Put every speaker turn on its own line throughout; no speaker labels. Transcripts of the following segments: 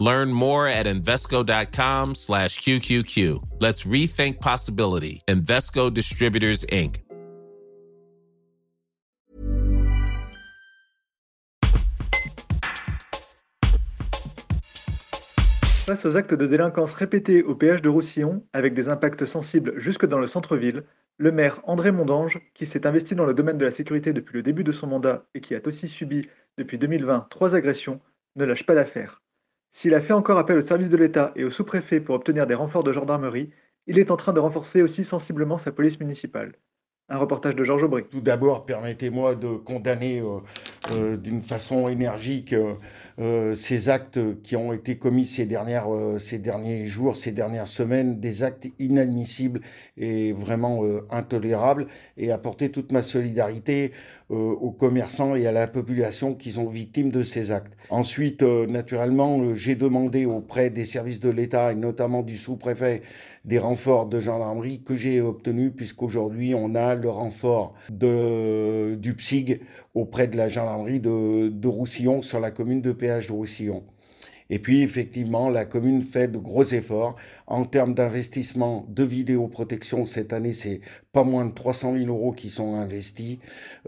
Learn more at Invesco.com slash QQQ. Let's rethink possibility. Invesco Distributors, Inc.
Face aux actes de délinquance répétés au péage de Roussillon, avec des impacts sensibles jusque dans le centre-ville, le maire André Mondange, qui s'est investi dans le domaine de la sécurité depuis le début de son mandat et qui a aussi subi depuis 2020 trois agressions, ne lâche pas l'affaire. S'il a fait encore appel au service de l'État et au sous-préfet pour obtenir des renforts de gendarmerie, il est en train de renforcer aussi sensiblement sa police municipale. Un reportage de Georges Aubry.
Tout d'abord, permettez-moi de condamner euh, euh, d'une façon énergique euh, euh, ces actes qui ont été commis ces, dernières, euh, ces derniers jours, ces dernières semaines, des actes inadmissibles et vraiment euh, intolérables, et apporter toute ma solidarité aux commerçants et à la population qui sont victimes de ces actes. Ensuite, naturellement, j'ai demandé auprès des services de l'État et notamment du sous-préfet des renforts de gendarmerie que j'ai obtenus puisqu'aujourd'hui on a le renfort du PSIG auprès de la gendarmerie de, de Roussillon sur la commune de péage de Roussillon. Et puis, effectivement, la commune fait de gros efforts en termes d'investissement de vidéoprotection. Cette année, c'est pas moins de 300 000 euros qui sont investis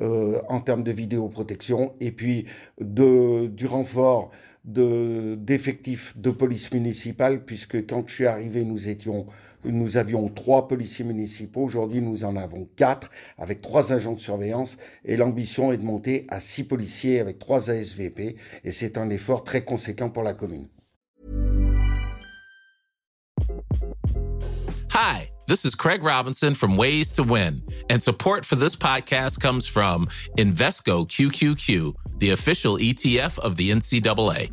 euh, en termes de vidéoprotection. Et puis, du renfort d'effectifs de, police municipale, puisque quand je suis arrivé, nous étions, nous avions trois policiers municipaux. Aujourd'hui, nous en avons quatre, avec trois agents de surveillance, et l'ambition est de monter à six policiers avec trois ASVP, et c'est un effort très conséquent pour la commune.
Hi, this is Craig Robinson from Ways to Win, and support for this podcast comes from Invesco QQQ the official ETF of the NCAA.